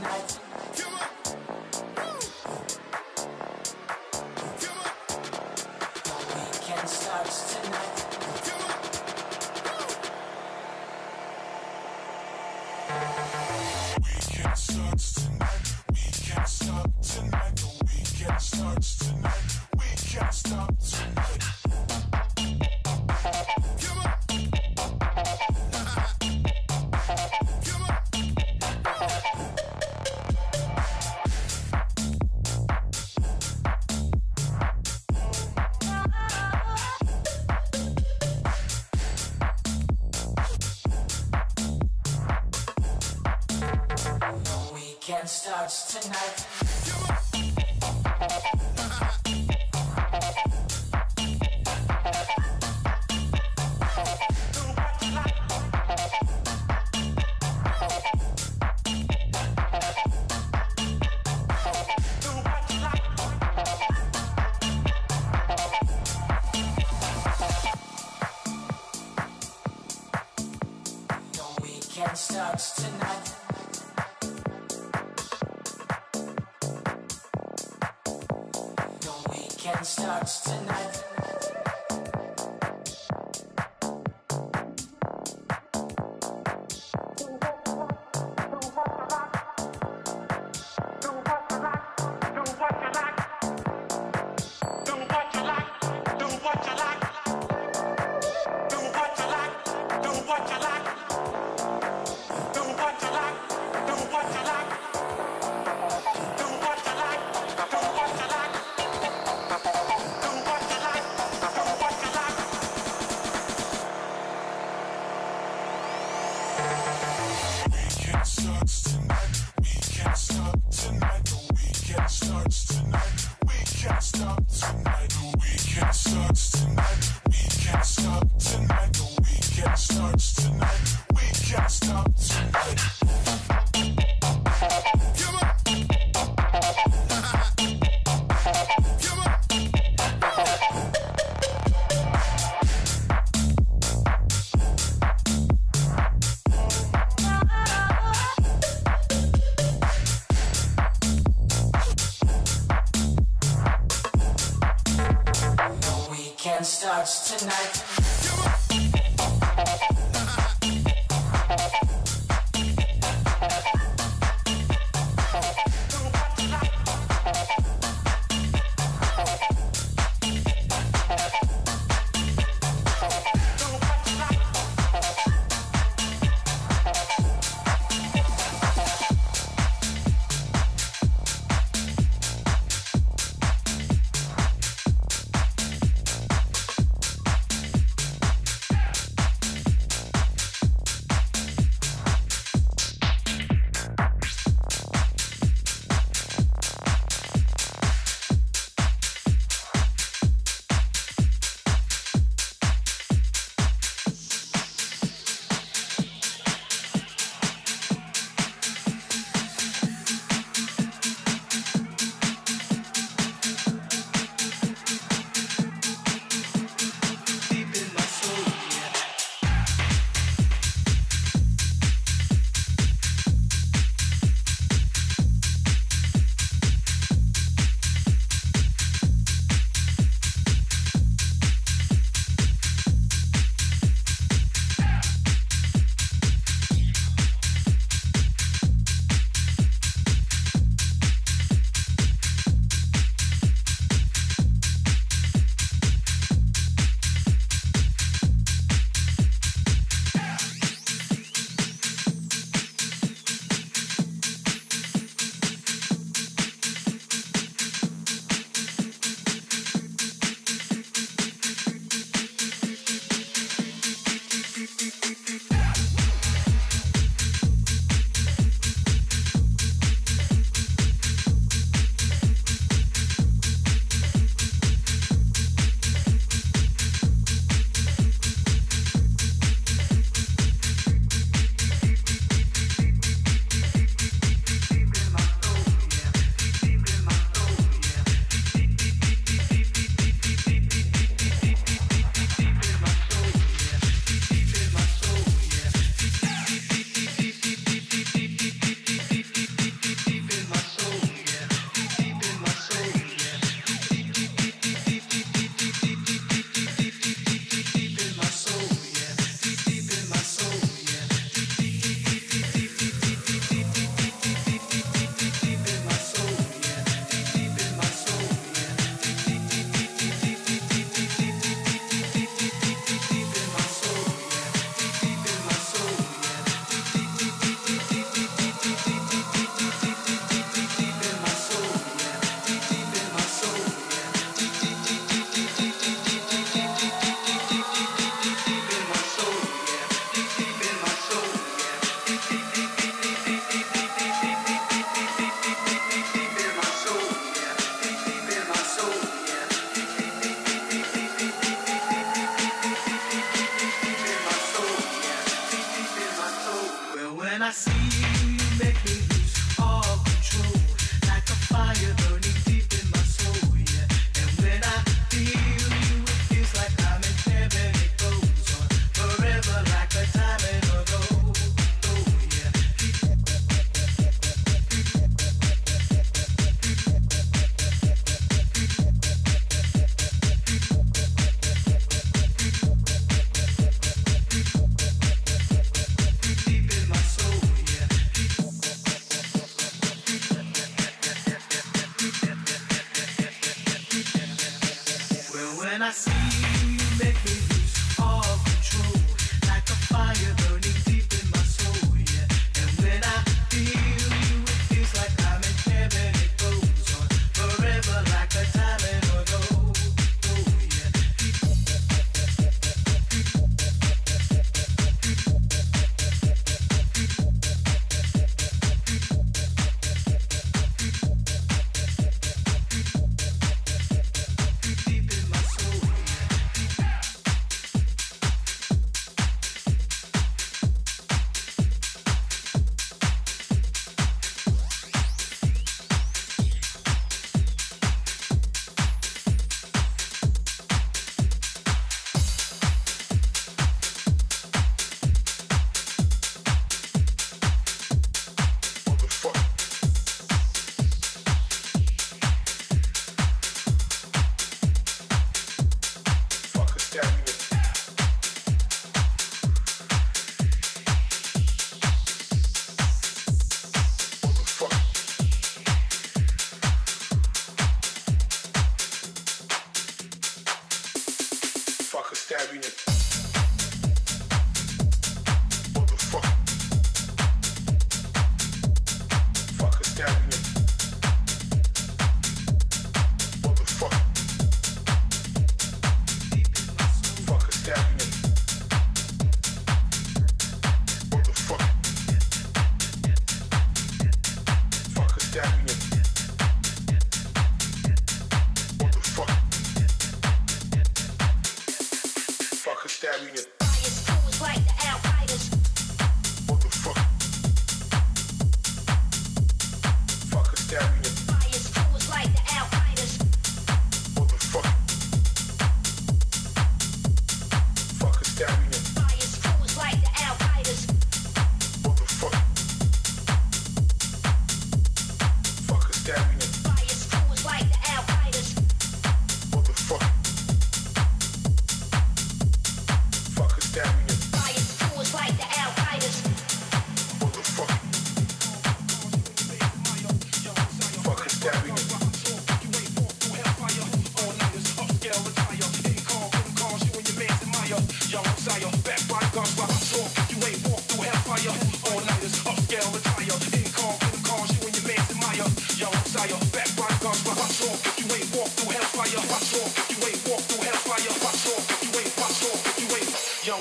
starts starts tonight.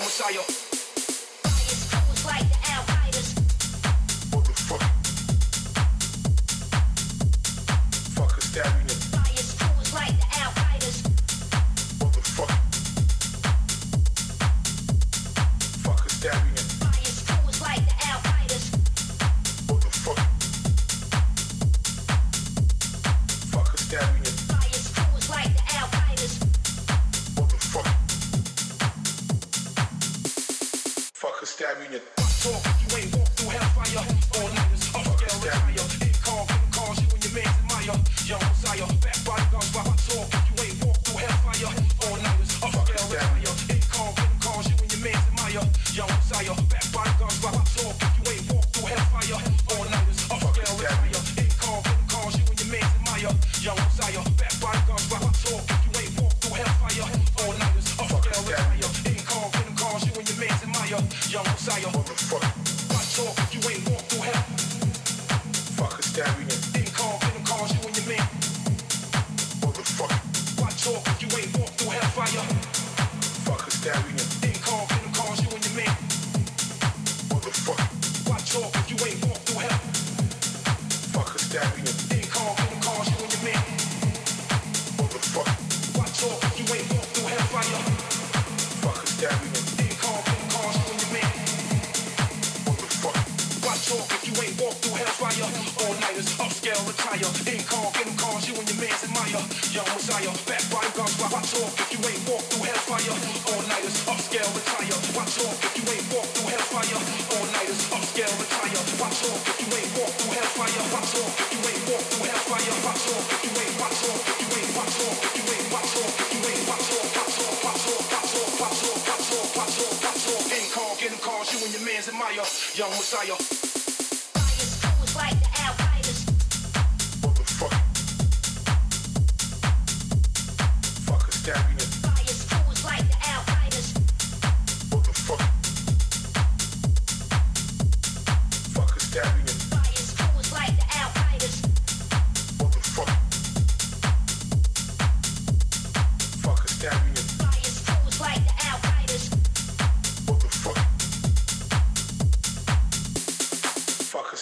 Fuck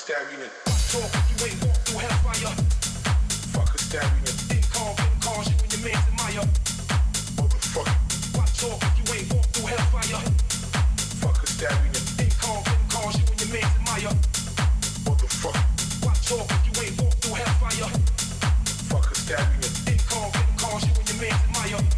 stab union. Talk you ain't walk through hellfire. Fuck a stab union. Big call, big call, you and your man's admire. Motherfucker. Why talk you ain't walk through hellfire? Fuck a stab union. Big call, big call, you and your man's admire. Motherfucker. Why talk you ain't walk through hellfire? Fuck a stab union. Big call, big call, you and your man's admire.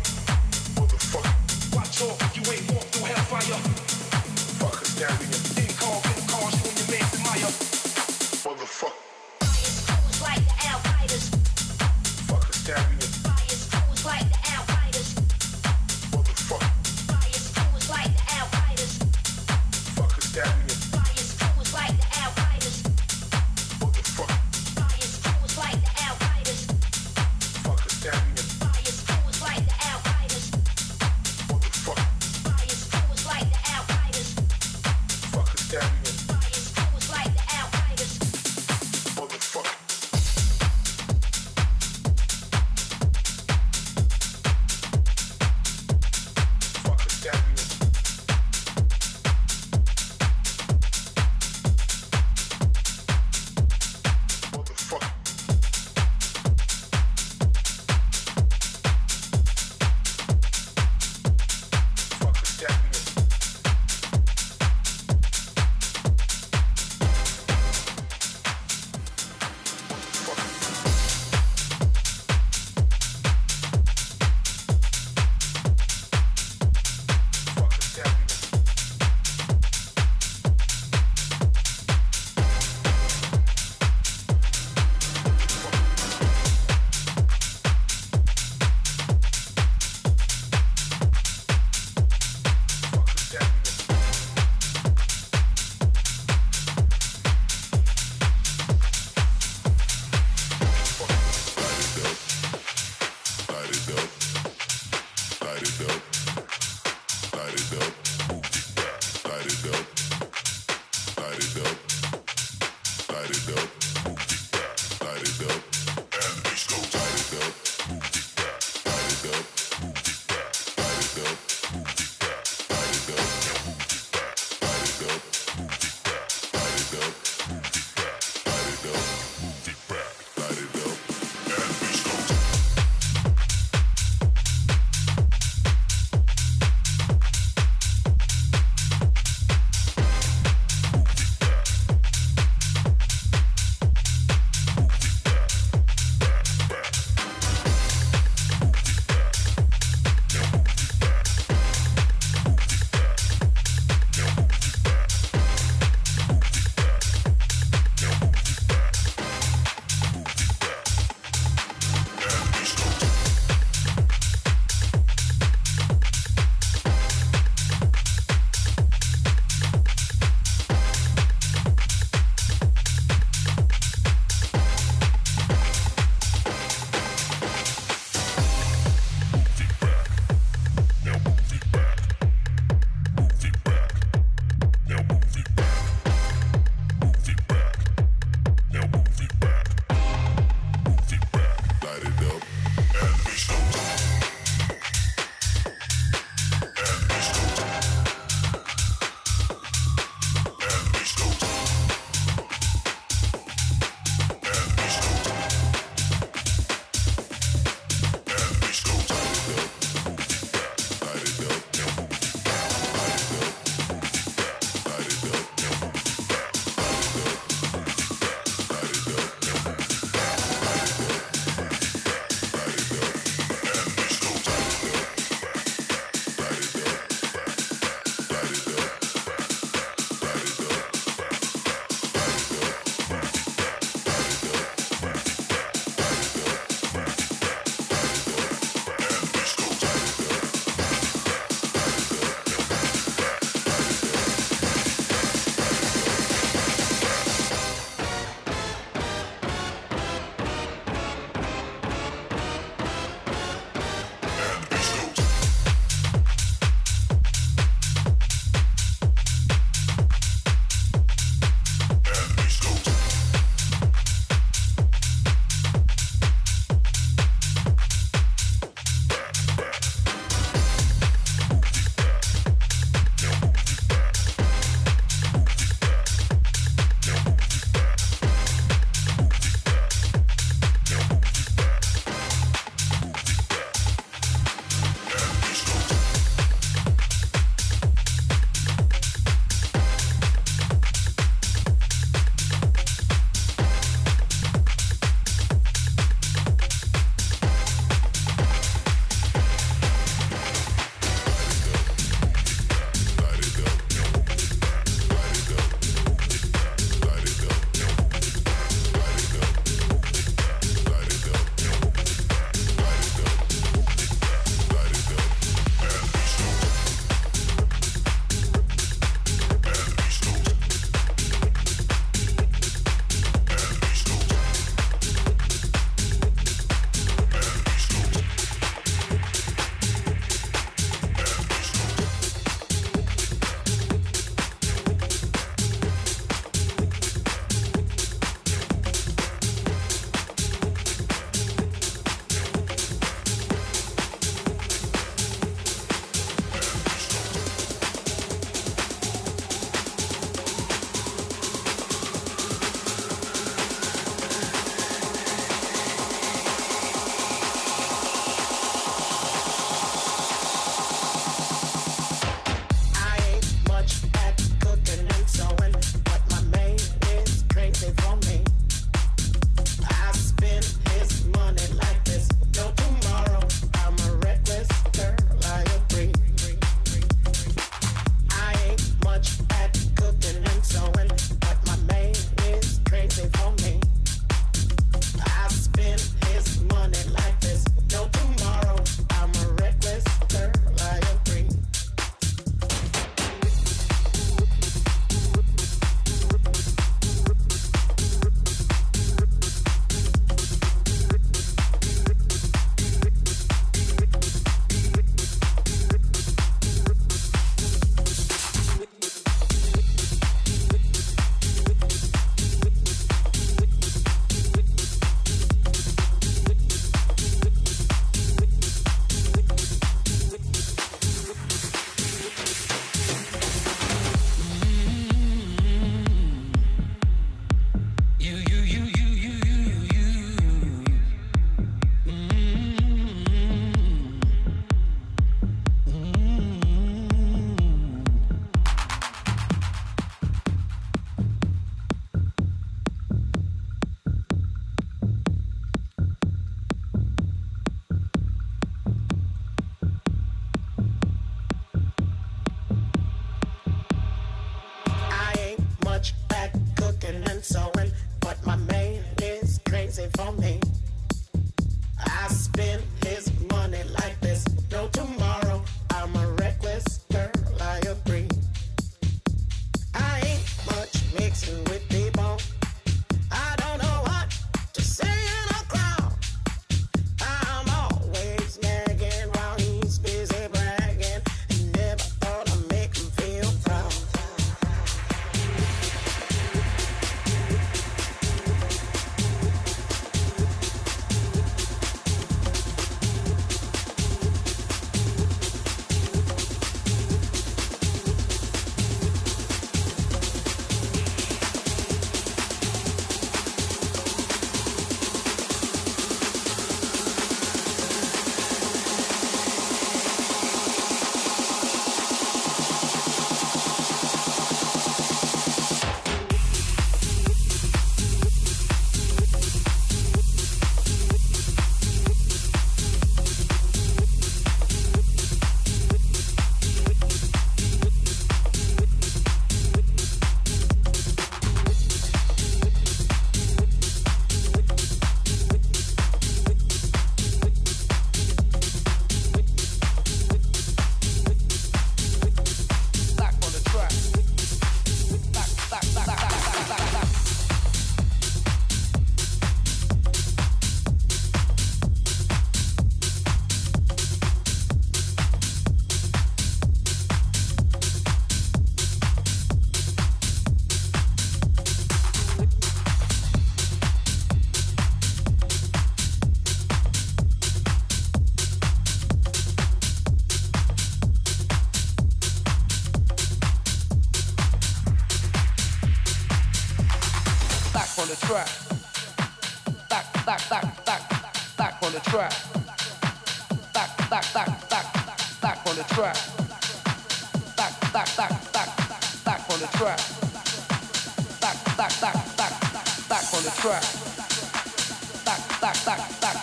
back, back,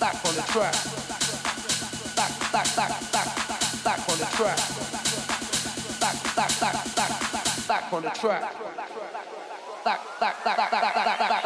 back on the track. Back, back, back, back, back on the track. Back, back, back, back, back on the track. Back, back, back, back, back, back.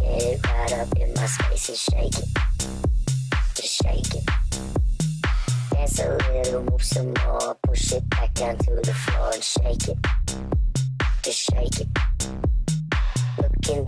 Get it right up in my space and shake it. Just shake it. Dance a little, move some more. Push it back down to the floor and shake it. Just shake it. Looking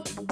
out.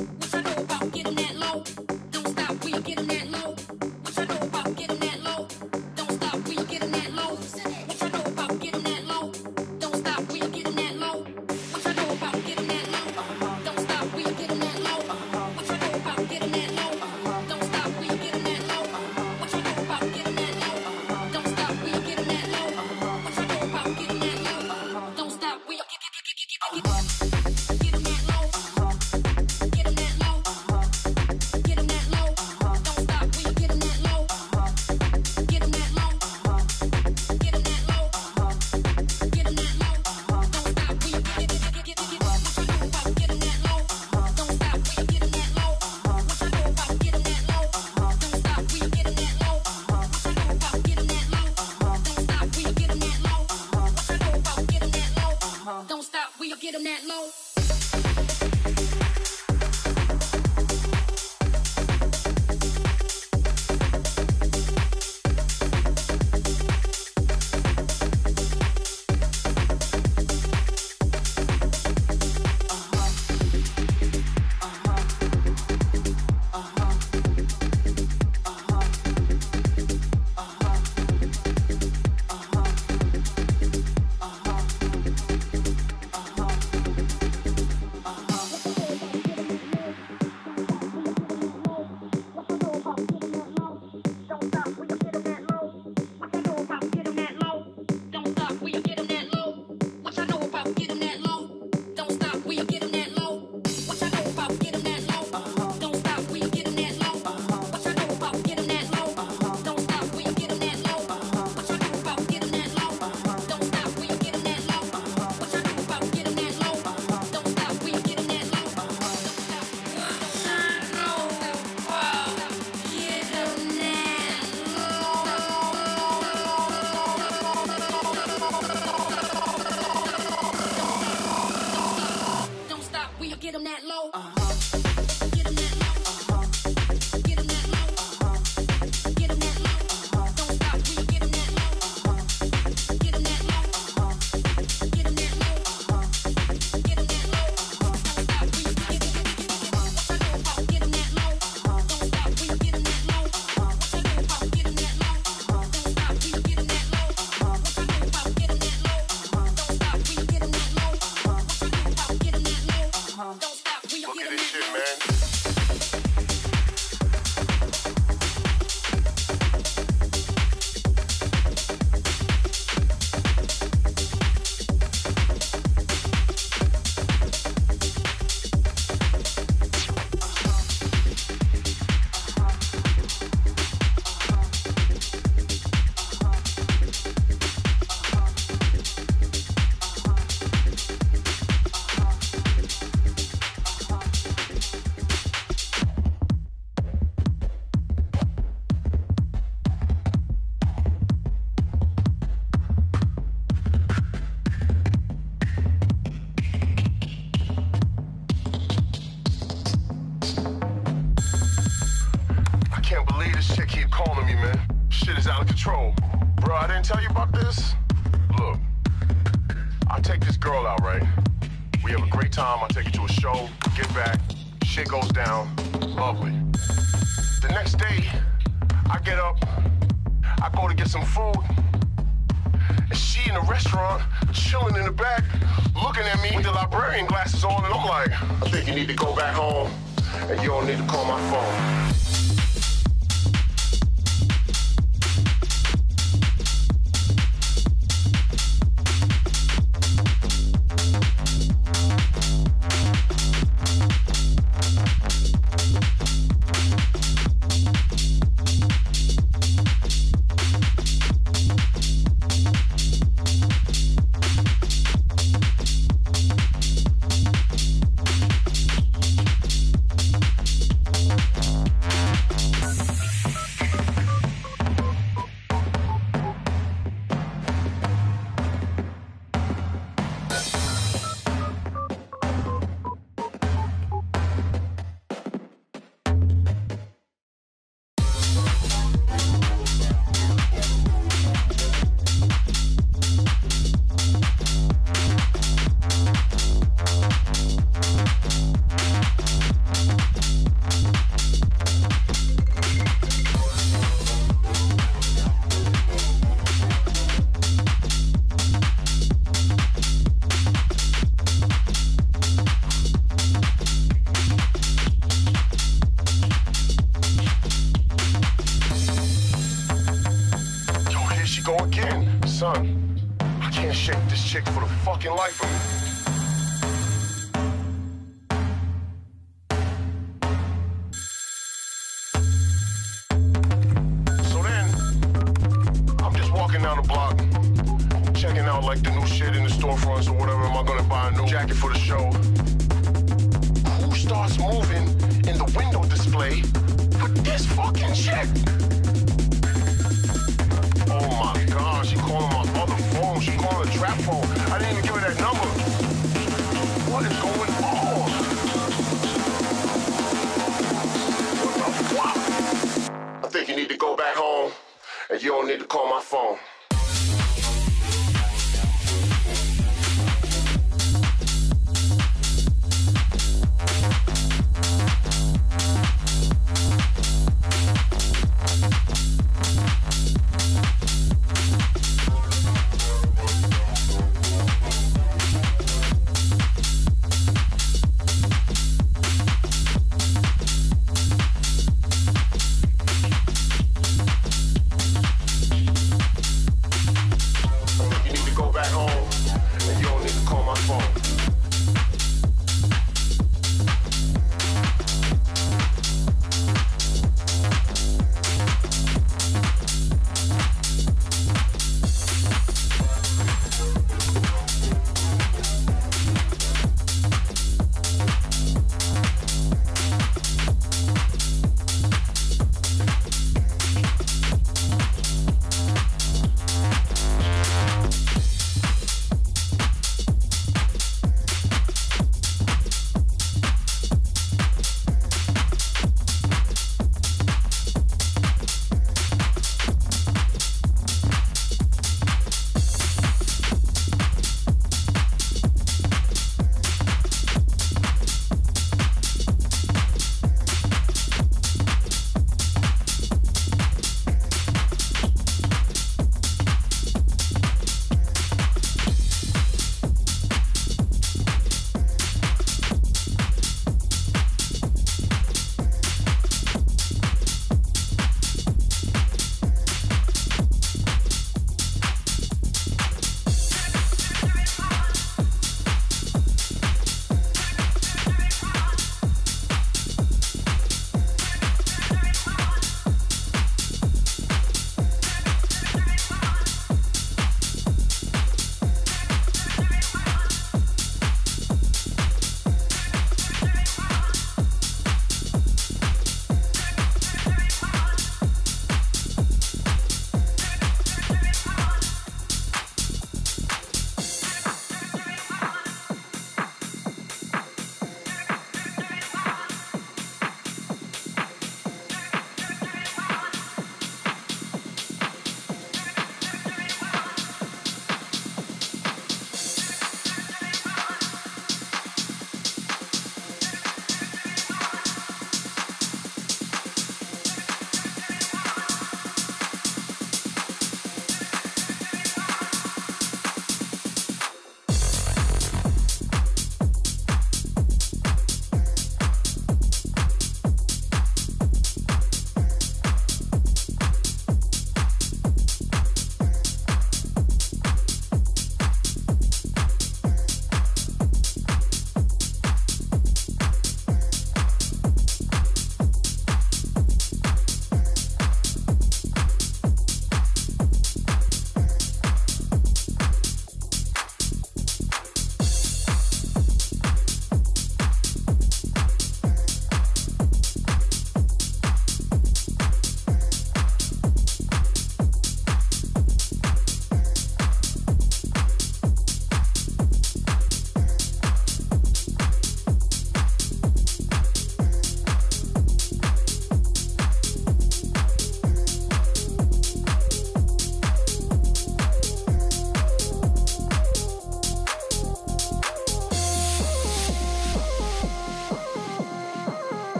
Fucking